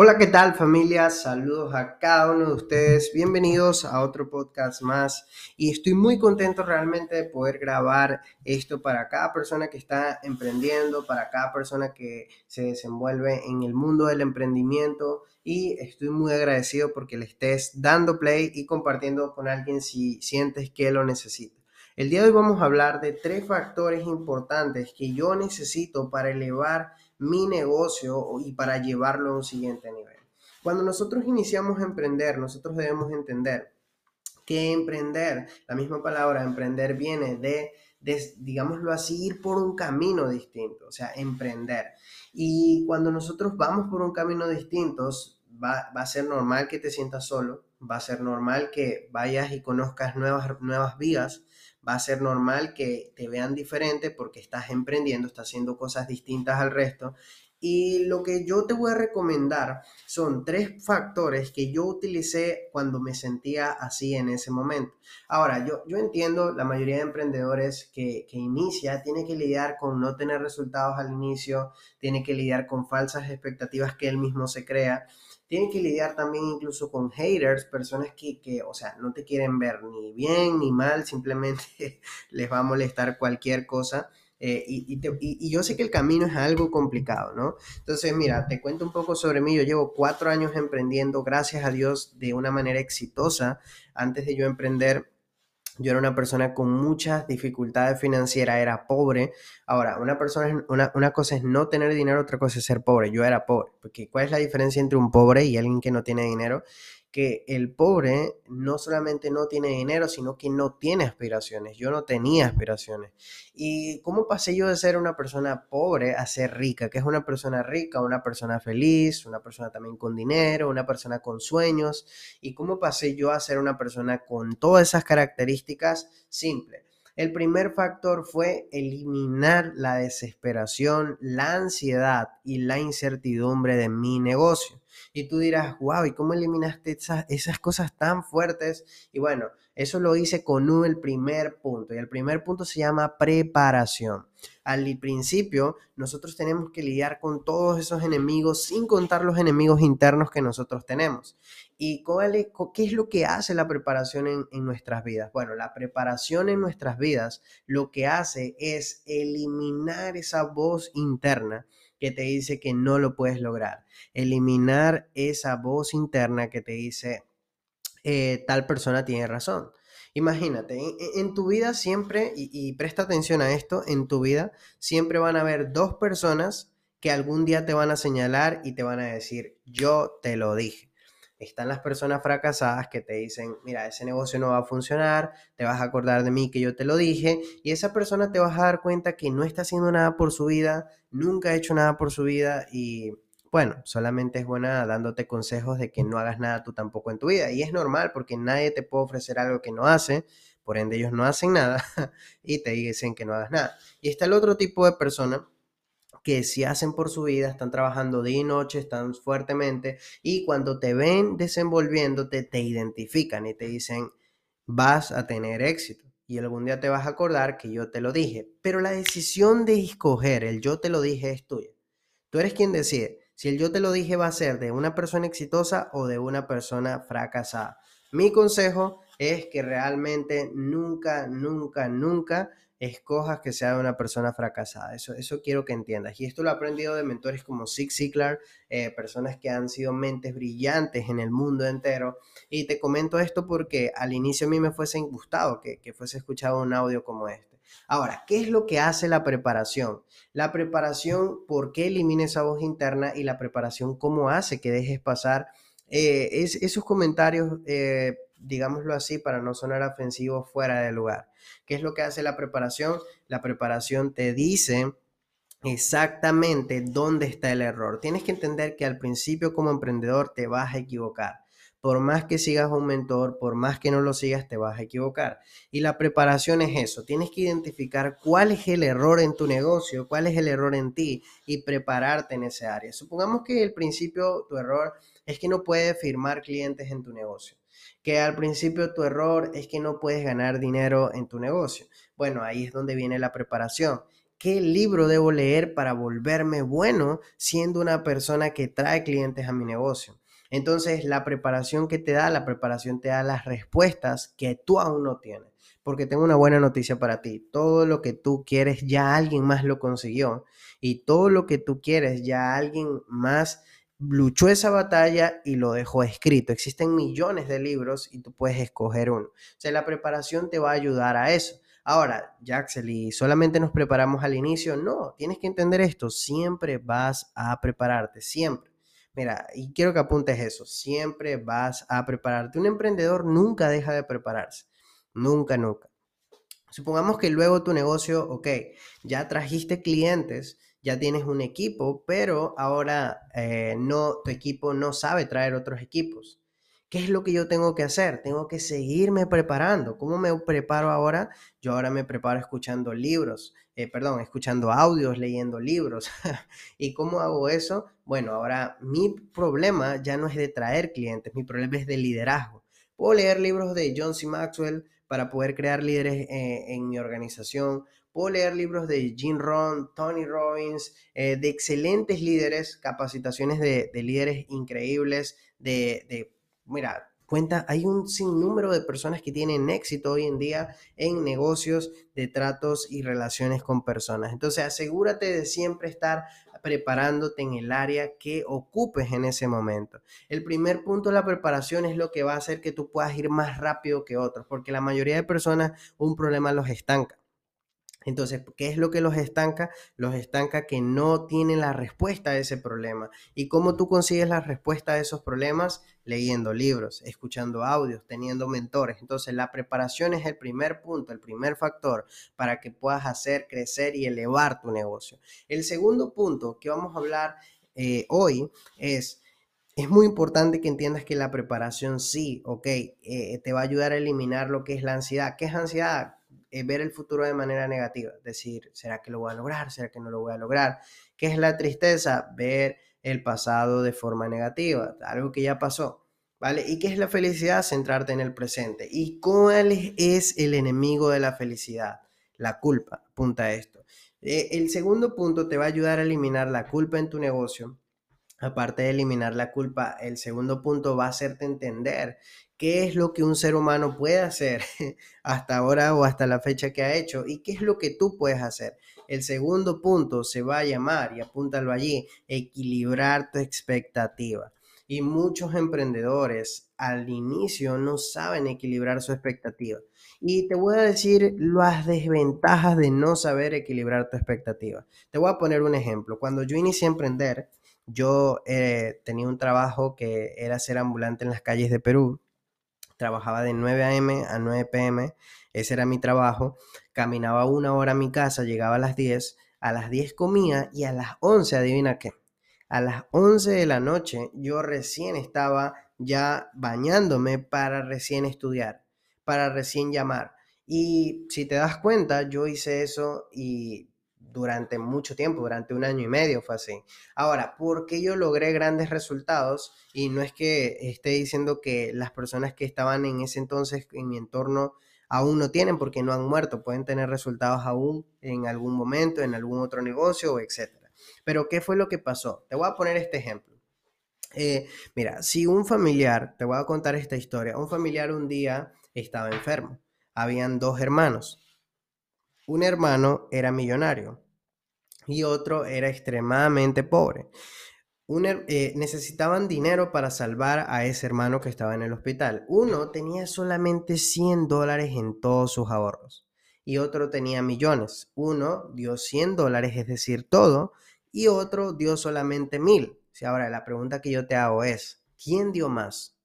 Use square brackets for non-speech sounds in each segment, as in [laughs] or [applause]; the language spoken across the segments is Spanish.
Hola, ¿qué tal familia? Saludos a cada uno de ustedes. Bienvenidos a otro podcast más. Y estoy muy contento realmente de poder grabar esto para cada persona que está emprendiendo, para cada persona que se desenvuelve en el mundo del emprendimiento. Y estoy muy agradecido porque le estés dando play y compartiendo con alguien si sientes que lo necesita. El día de hoy vamos a hablar de tres factores importantes que yo necesito para elevar mi negocio y para llevarlo a un siguiente nivel. Cuando nosotros iniciamos a emprender, nosotros debemos entender que emprender, la misma palabra emprender viene de, digámoslo así, ir por un camino distinto, o sea, emprender. Y cuando nosotros vamos por un camino distinto, va, va a ser normal que te sientas solo, va a ser normal que vayas y conozcas nuevas, nuevas vías, va a ser normal que te vean diferente porque estás emprendiendo, estás haciendo cosas distintas al resto. Y lo que yo te voy a recomendar son tres factores que yo utilicé cuando me sentía así en ese momento. Ahora, yo, yo entiendo la mayoría de emprendedores que, que inicia tiene que lidiar con no tener resultados al inicio, tiene que lidiar con falsas expectativas que él mismo se crea tienen que lidiar también incluso con haters, personas que, que, o sea, no te quieren ver ni bien ni mal, simplemente [laughs] les va a molestar cualquier cosa. Eh, y, y, yo sé que el camino es algo complicado, ¿no? Entonces, mira, te cuento un poco sobre mí. Yo llevo cuatro años emprendiendo, gracias a Dios, de una manera exitosa. Antes de yo emprender, yo era una persona con muchas dificultades financieras, era pobre. Ahora, una persona, una, una, cosa es no tener dinero, otra cosa es ser pobre. Yo era pobre, porque ¿cuál es la diferencia entre un pobre y alguien que no tiene dinero? Que el pobre no solamente no tiene dinero, sino que no tiene aspiraciones. Yo no tenía aspiraciones. ¿Y cómo pasé yo de ser una persona pobre a ser rica? Que es una persona rica, una persona feliz, una persona también con dinero, una persona con sueños. ¿Y cómo pasé yo a ser una persona con todas esas características? Simple. El primer factor fue eliminar la desesperación, la ansiedad y la incertidumbre de mi negocio. Y tú dirás, wow, ¿y cómo eliminaste esas, esas cosas tan fuertes? Y bueno, eso lo hice con un, el primer punto. Y el primer punto se llama preparación. Al principio, nosotros tenemos que lidiar con todos esos enemigos sin contar los enemigos internos que nosotros tenemos. ¿Y qué es lo que hace la preparación en nuestras vidas? Bueno, la preparación en nuestras vidas lo que hace es eliminar esa voz interna que te dice que no lo puedes lograr. Eliminar esa voz interna que te dice eh, tal persona tiene razón. Imagínate, en, tu vida siempre, y, presta atención a esto, en tu vida siempre van a haber dos personas que algún día te van a señalar y te van a decir, yo te lo dije. Están las personas fracasadas que te dicen, mira, ese negocio no va a funcionar, te vas a acordar de mí que yo te lo dije, y esa persona te vas a dar cuenta que no está haciendo nada por su vida, nunca ha hecho nada por su vida y bueno, solamente es buena dándote consejos de que no hagas nada tú tampoco en tu vida. Y es normal porque nadie te puede ofrecer algo que no hace, por ende ellos no hacen nada [laughs] y te dicen que no hagas nada. Y está el otro tipo de persona que si hacen por su vida, están trabajando día y noche, están fuertemente y cuando te ven desenvolviéndote, te identifican y te dicen, vas a tener éxito. Y algún día te vas a acordar que yo te lo dije. Pero la decisión de escoger el yo te lo dije es tuya. Tú eres quien decide si el yo te lo dije va a ser de una persona exitosa o de una persona fracasada. Mi consejo es que realmente nunca, nunca, nunca escojas que sea de una persona fracasada. Eso, eso quiero que entiendas. Y esto lo he aprendido de mentores como Zig Ziglar, eh, personas que han sido mentes brillantes en el mundo entero. Y te comento esto porque al inicio a mí me fuese gustado que, que fuese escuchado un audio como este. Ahora, ¿qué es lo que hace la preparación? La preparación, ¿por qué elimina esa voz interna? Y la preparación, ¿cómo hace que dejes pasar eh, esos comentarios, eh, digámoslo así, para no sonar ofensivos fuera de lugar? ¿Qué es lo que hace la preparación? La preparación te dice exactamente dónde está el error. Tienes que entender que al principio como emprendedor te vas a equivocar por más que sigas un mentor, por más que no lo sigas, te vas a equivocar. Y la preparación es eso, tienes que identificar cuál es el error en tu negocio, cuál es el error en ti y prepararte en ese área. Supongamos que el principio, tu error es que no puedes firmar clientes en tu negocio. Que al principio tu error es que no puedes ganar dinero en tu negocio. Bueno, ahí es donde viene la preparación. ¿Qué libro debo leer para volverme bueno siendo una persona que trae clientes a mi negocio? Entonces, la preparación que te da, la preparación te da las respuestas que tú aún no tienes. Porque tengo una buena noticia para ti. Todo lo que tú quieres ya alguien más lo consiguió. Y todo lo que tú quieres ya alguien más luchó esa batalla y lo dejó escrito. Existen millones de libros y tú puedes escoger uno. O sea, la preparación te va a ayudar a eso. Ahora, Jaxel, ¿y solamente nos preparamos al inicio? No, tienes que entender esto, siempre vas a prepararte, siempre. Mira, y quiero que apuntes eso, siempre vas a prepararte. Un emprendedor nunca deja de prepararse, nunca, nunca. Supongamos que luego tu negocio, ok, ya trajiste clientes, ya tienes un equipo, pero ahora eh, no, tu equipo no sabe traer otros equipos. ¿Qué es lo que yo tengo que hacer? Tengo que seguirme preparando. ¿Cómo me preparo ahora? Yo ahora me preparo escuchando libros, eh, perdón, escuchando audios, leyendo libros. [laughs] ¿Y cómo hago eso? Bueno, ahora mi problema ya no es de traer clientes, mi problema es de liderazgo. Puedo leer libros de John C. Maxwell para poder crear líderes eh, en mi organización. Puedo leer libros de Jim Rohn, Tony Robbins, eh, de excelentes líderes, capacitaciones de, líderes increíbles, de, de mira, cuenta, hay un sinnúmero de personas que tienen éxito hoy en día en negocios de tratos y relaciones con personas. Entonces, asegúrate de siempre estar preparándote en el área que ocupes en ese momento. El primer punto de la preparación es lo que va a hacer que tú puedas ir más rápido que otros, porque la mayoría de personas un problema los estanca. Entonces, ¿qué es lo que los estanca? Los estanca que no tienen la respuesta a ese problema. ¿Y cómo tú consigues la respuesta a esos problemas? Leyendo libros, escuchando audios, teniendo mentores. Entonces, la preparación es el primer punto, el primer factor para que puedas hacer crecer y elevar tu negocio. El segundo punto que vamos a hablar eh, hoy es es muy importante que entiendas que la preparación sí, ok, eh, te va a ayudar a eliminar lo que es la ansiedad. ¿Qué es ansiedad? Ver el futuro de manera negativa, decir, ¿será que lo voy a lograr? ¿Será que no lo voy a lograr? ¿Qué es la tristeza? Ver el pasado de forma negativa, algo que ya pasó. ¿Vale? ¿Y qué es la felicidad? Centrarte en el presente. ¿Y cuál es el enemigo de la felicidad? La culpa. Apunta a esto. Eh, el segundo punto te va a ayudar a eliminar la culpa en tu negocio. Aparte de eliminar la culpa, el segundo punto va a hacerte entender qué es lo que un ser humano puede hacer [laughs] hasta ahora o hasta la fecha que ha hecho y qué es lo que tú puedes hacer. El segundo punto se va a llamar, y apúntalo allí, equilibrar tu expectativa. Y muchos emprendedores al inicio no saben equilibrar su expectativa. Y te voy a decir las desventajas de no saber equilibrar tu expectativa. Te voy a poner un ejemplo. Cuando yo inicié a emprender, yo eh, tenía un trabajo que era ser ambulante en las calles de Perú trabajaba de 9 a.m. a 9 p.m., ese era mi trabajo, caminaba una hora a mi casa, llegaba a las 10, a las 10 comía y a las 11, adivina qué, a las 11 de la noche yo recién estaba ya bañándome para recién estudiar, para recién llamar. Y si te das cuenta, yo hice eso y durante mucho tiempo, durante un año y medio fue así. Ahora, ¿por qué yo logré grandes resultados? Y no es que esté diciendo que las personas que estaban en ese entonces en mi entorno aún no tienen porque no han muerto, pueden tener resultados aún en algún momento, en algún otro negocio, etc. Pero ¿qué fue lo que pasó? Te voy a poner este ejemplo. Eh, mira, si un familiar, te voy a contar esta historia, un familiar un día estaba enfermo, habían dos hermanos, un hermano era millonario y otro era extremadamente pobre. Eh, necesitaban dinero para salvar a ese hermano que estaba en el hospital. Uno tenía solamente 100 dólares en todos sus ahorros y otro tenía millones. Uno dio 100 dólares, es decir, todo, y otro dio solamente mil. Si ahora la pregunta que yo te hago es, ¿quién dio más?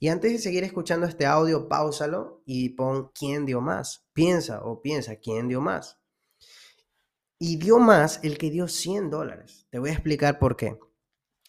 Y antes de seguir escuchando este audio, pausalo y pon quién dio más. Piensa o piensa quién dio más. Y dio más el que dio 100 dólares. Te voy a explicar por qué.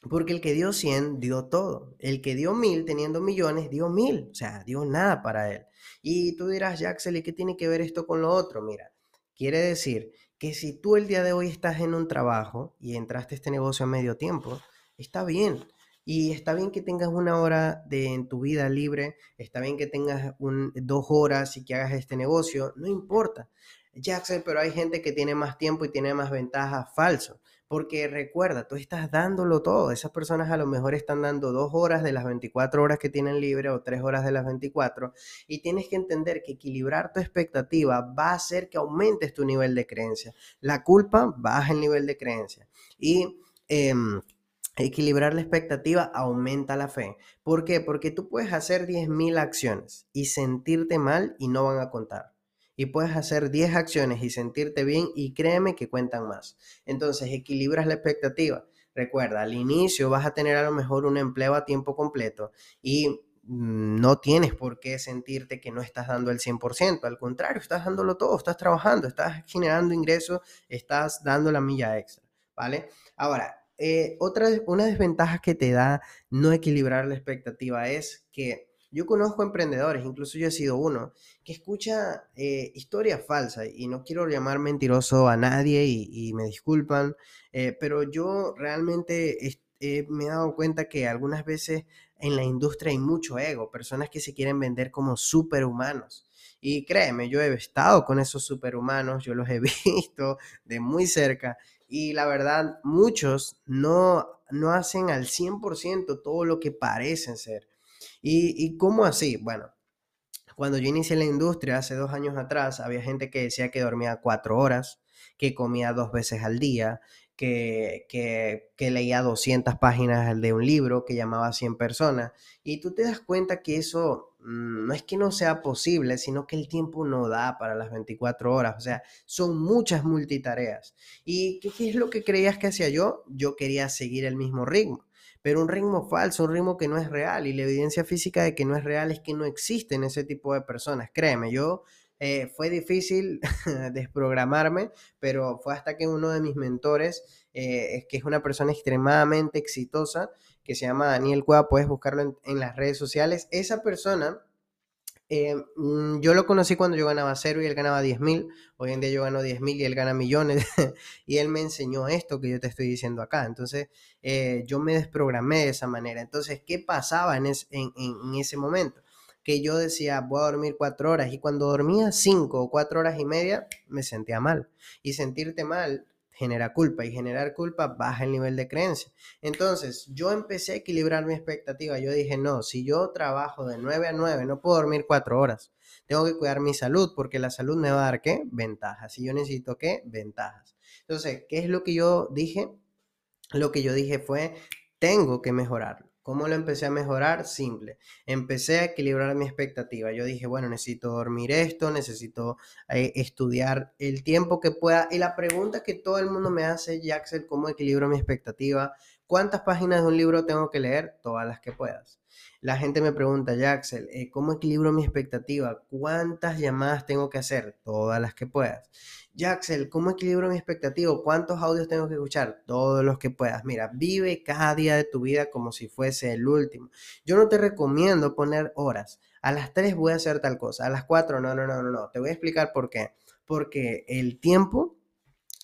Porque el que dio 100 dio todo. El que dio 1000 teniendo millones dio 1000. O sea, dio nada para él. Y tú dirás, Jaxel, ¿y qué tiene que ver esto con lo otro? Mira, quiere decir que si tú el día de hoy estás en un trabajo y entraste a este negocio a medio tiempo, está bien Y está bien que tengas una hora de, en tu vida libre, está bien que tengas un, dos horas y que hagas este negocio, no importa. Jackson, pero hay gente que tiene más tiempo y tiene más ventajas. Falso. Porque recuerda, tú estás dándolo todo. Esas personas a lo mejor están dando dos horas de las 24 horas que tienen libre o tres horas de las 24. Y tienes que entender que equilibrar tu expectativa va a hacer que aumentes tu nivel de creencia. La culpa baja el nivel de creencia. Y em, equilibrar la expectativa aumenta la fe. ¿Por qué? Porque tú puedes hacer 10.000 acciones y sentirte mal y no van a contar y puedes hacer 10 acciones y sentirte bien y créeme que cuentan más. Entonces, equilibras la expectativa. Recuerda, al inicio vas a tener a lo mejor un empleo a tiempo completo y no tienes por qué sentirte que no estás dando el 100%. Al contrario, estás dándolo todo, estás trabajando, estás generando ingresos, estás dando la milla extra, ¿vale? Ahora, eh, otra, una desventaja que te da no equilibrar la expectativa es que yo conozco emprendedores, incluso yo he sido uno, que escucha eh, historias falsas y no quiero llamar mentiroso a nadie y, me disculpan, eh, pero yo realmente me he dado cuenta que algunas veces en la industria hay mucho ego, personas que se quieren vender como superhumanos. Y créeme, yo he estado con esos superhumanos, yo los he [laughs] visto de muy cerca y la verdad, muchos no, no hacen al 100% todo lo que parecen ser. ¿Y, cómo así? Bueno, cuando yo inicié la industria hace dos años atrás, había gente que decía que dormía cuatro horas, que comía dos veces al día, que, que, leía 200 páginas de un libro, que llamaba a 100 personas. Y tú te das cuenta que eso no es que no sea posible, sino que el tiempo no da para las 24 horas. O sea, son muchas multitareas. ¿Y qué, es lo que creías que hacía yo? Yo quería seguir el mismo ritmo pero un ritmo falso, un ritmo que no es real. Y la evidencia física de que no es real es que no existen ese tipo de personas. Créeme, yo eh, fue difícil [laughs] desprogramarme, pero fue hasta que uno de mis mentores, eh, que es una persona extremadamente exitosa, que se llama Daniel Cueva, puedes buscarlo en, en las redes sociales, esa persona eh, mm, yo lo conocí cuando yo ganaba cero y él ganaba 10 mil. Hoy en día yo gano 10 mil y él gana millones. [laughs] y él me enseñó esto que yo te estoy diciendo acá. Entonces, eh, yo me desprogramé de esa manera. Entonces, ¿qué pasaba en, en, ese momento? Que yo decía, voy a dormir cuatro horas. Y cuando dormía cinco o cuatro horas y media, me sentía mal. Y sentirte mal genera culpa y generar culpa baja el nivel de creencia. Entonces, yo empecé a equilibrar mi expectativa. Yo dije, no, si yo trabajo de 9 a 9, no puedo dormir 4 horas. Tengo que cuidar mi salud porque la salud me va a dar qué? Ventajas. Si yo necesito qué? Ventajas. Entonces, ¿qué es lo que yo dije? Lo que yo dije fue, tengo que mejorarlo. ¿Cómo lo empecé a mejorar? Simple. Empecé a equilibrar mi expectativa. Yo dije, bueno, necesito dormir esto, necesito eh, estudiar el tiempo que pueda. Y la pregunta que todo el mundo me hace, Jaxel, ¿cómo equilibro mi expectativa? ¿Cuántas páginas de un libro tengo que leer? Todas las que puedas. La gente me pregunta, Jaxel, eh, ¿cómo equilibro mi expectativa? ¿Cuántas llamadas tengo que hacer? Todas las que puedas. Jaxel, ¿cómo equilibro mi expectativa? ¿Cuántos audios tengo que escuchar? Todos los que puedas. Mira, vive cada día de tu vida como si fuese el último. Yo no te recomiendo poner horas. A las 3 voy a hacer tal cosa. A las 4, no, no, no, no, no. Te voy a explicar por qué. Porque el tiempo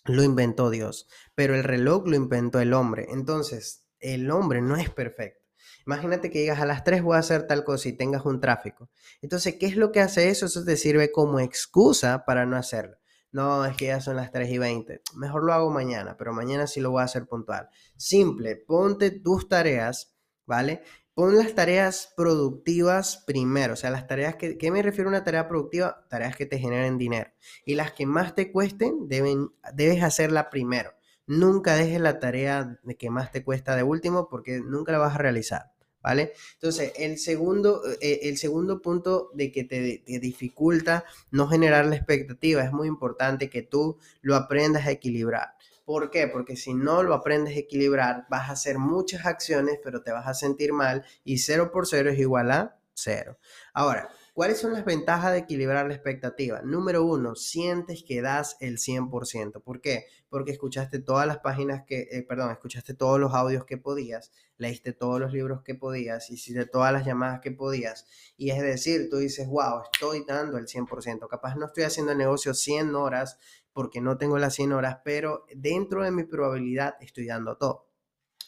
lo inventó Dios, pero el reloj lo inventó el hombre. Entonces, el hombre no es perfecto. Imagínate que digas a las 3 voy a hacer tal cosa y tengas un tráfico. Entonces, ¿qué es lo que hace eso? Eso te sirve como excusa para no hacerlo no, es que ya son las 3 y 20, mejor lo hago mañana, pero mañana sí lo voy a hacer puntual. Simple, ponte tus tareas, ¿vale? Pon las tareas productivas primero, o sea, las tareas que, ¿qué me refiero a una tarea productiva? Tareas que te generen dinero. Y las que más te cuesten, deben, debes hacerla primero. Nunca dejes la tarea que más te cuesta de último porque nunca la vas a realizar. ¿vale? Entonces, el segundo, eh, el segundo punto de que te, dificulta no generar la expectativa, es muy importante que tú lo aprendas a equilibrar. ¿Por qué? Porque si no lo aprendes a equilibrar, vas a hacer muchas acciones, pero te vas a sentir mal y 0 por 0 es igual a 0. Ahora, ¿Cuáles son las ventajas de equilibrar la expectativa? Número uno, sientes que das el 100%. ¿Por qué? Porque escuchaste todas las páginas que, eh, perdón, escuchaste todos los audios que podías, leíste todos los libros que podías, hiciste todas las llamadas que podías. Y es decir, tú dices, wow, estoy dando el 100%. Capaz no estoy haciendo el negocio 100 horas porque no tengo las 100 horas, pero dentro de mi probabilidad estoy dando todo.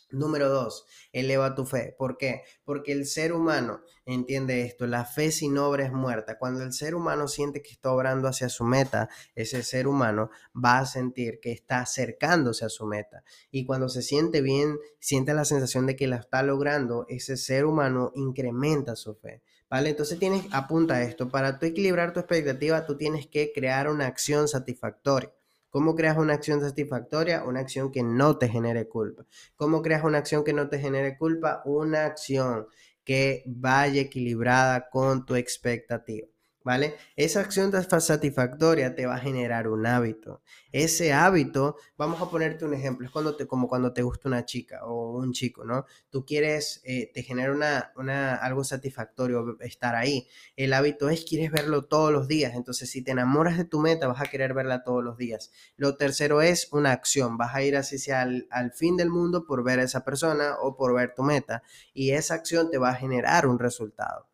Número dos, eleva tu fe. ¿Por qué? Porque el ser humano entiende esto, la fe sin obra es muerta. Cuando el ser humano siente que está obrando hacia su meta, ese ser humano va a sentir que está acercándose a su meta. Y cuando se siente bien, siente la sensación de que la está logrando, ese ser humano incrementa su fe. ¿Vale? Entonces tienes, apunta esto, para tú equilibrar tu expectativa, tú tienes que crear una acción satisfactoria. ¿Cómo creas una acción satisfactoria? Una acción que no te genere culpa. ¿Cómo creas una acción que no te genere culpa? Una acción que vaya equilibrada con tu expectativa. ¿Vale? Esa acción satisfactoria te va a generar un hábito. Ese hábito, vamos a ponerte un ejemplo, es cuando te, como cuando te gusta una chica o un chico, ¿no? Tú quieres, eh, te genera una, algo satisfactorio estar ahí. El hábito es, quieres verlo todos los días. Entonces, si te enamoras de tu meta, vas a querer verla todos los días. Lo tercero es una acción. Vas a ir así sea al fin del mundo por ver a esa persona o por ver tu meta. Y esa acción te va a generar un resultado.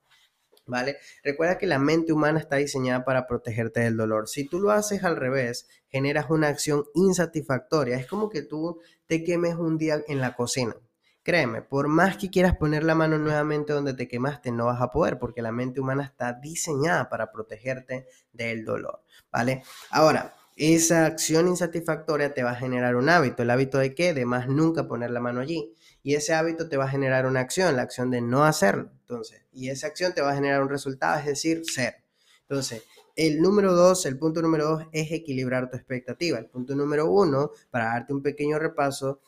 ¿Vale? Recuerda que la mente humana está diseñada para protegerte del dolor. Si tú lo haces al revés, generas una acción insatisfactoria. Es como que tú te quemes un día en la cocina. Créeme, por más que quieras poner la mano nuevamente donde te quemaste, no vas a poder porque la mente humana está diseñada para protegerte del dolor, ¿vale? Ahora, esa acción insatisfactoria te va a generar un hábito. ¿El hábito de qué? De más nunca poner la mano allí. Y ese hábito te va a generar una acción, la acción de no hacerlo. Entonces, y esa acción te va a generar un resultado, es decir, ser. Entonces, el número dos, el punto número dos es equilibrar tu expectativa. El punto número uno, para darte un pequeño repaso,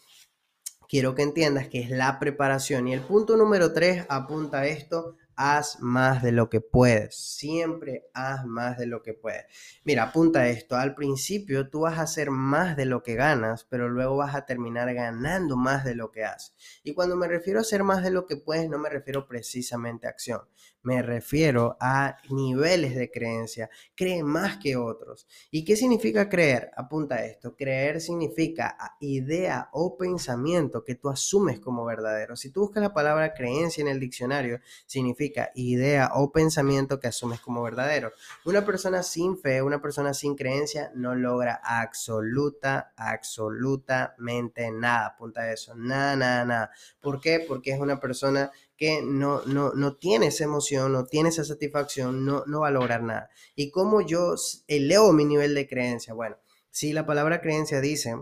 quiero que entiendas que es la preparación. Y el punto número tres apunta a esto, haz más de lo que puedes. Siempre haz más de lo que puedes. Mira, apunta esto. Al principio tú vas a hacer más de lo que ganas, pero luego vas a terminar ganando más de lo que haces. Y cuando me refiero a hacer más de lo que puedes, no me refiero precisamente a acción. Me refiero a niveles de creencia. Cree más que otros. ¿Y qué significa creer? Apunta esto. Creer significa idea o pensamiento que tú asumes como verdadero. Si tú buscas la palabra creencia en el diccionario, significa idea o pensamiento que asumes como verdadero. Una persona sin fe, una persona sin creencia no logra absoluta, absolutamente nada. Apunta eso. Nada, nada, nada. ¿Por qué? Porque es una persona que no, no, no tiene esa emoción, no tiene esa satisfacción, no, no va a lograr nada. ¿Y cómo yo elevo mi nivel de creencia? Bueno, si la palabra creencia dice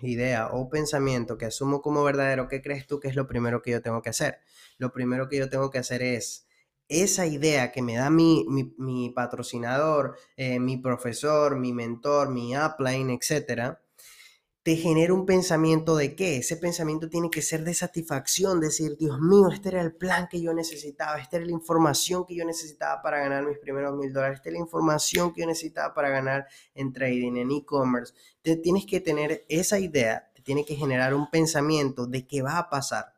idea o pensamiento que asumo como verdadero, ¿qué crees tú que es lo primero que yo tengo que hacer? Lo primero que yo tengo que hacer es esa idea que me da mi, mi, patrocinador, eh, mi profesor, mi mentor, mi upline, etcétera, te genera un pensamiento de qué? Ese pensamiento tiene que ser de satisfacción, decir, Dios mío, este era el plan que yo necesitaba, esta era la información que yo necesitaba para ganar mis primeros mil dólares, esta es la información que yo necesitaba para ganar en trading, en e-commerce. Tienes que tener esa idea, te tiene que generar un pensamiento de qué va a pasar.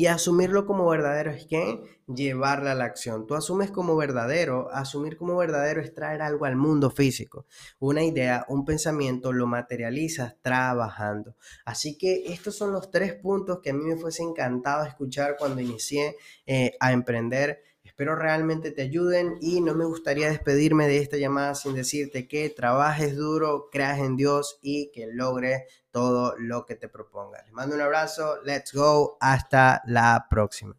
Y asumirlo como verdadero es que llevarla a la acción. Tú asumes como verdadero, asumir como verdadero es traer algo al mundo físico. Una idea, un pensamiento, lo materializas trabajando. Así que estos son los tres puntos que a mí me fuese encantado escuchar cuando inicié eh, a emprender Espero realmente te ayuden y no me gustaría despedirme de esta llamada sin decirte que trabajes duro, creas en Dios y que logres todo lo que te propongas. Les mando un abrazo, let's go, hasta la próxima.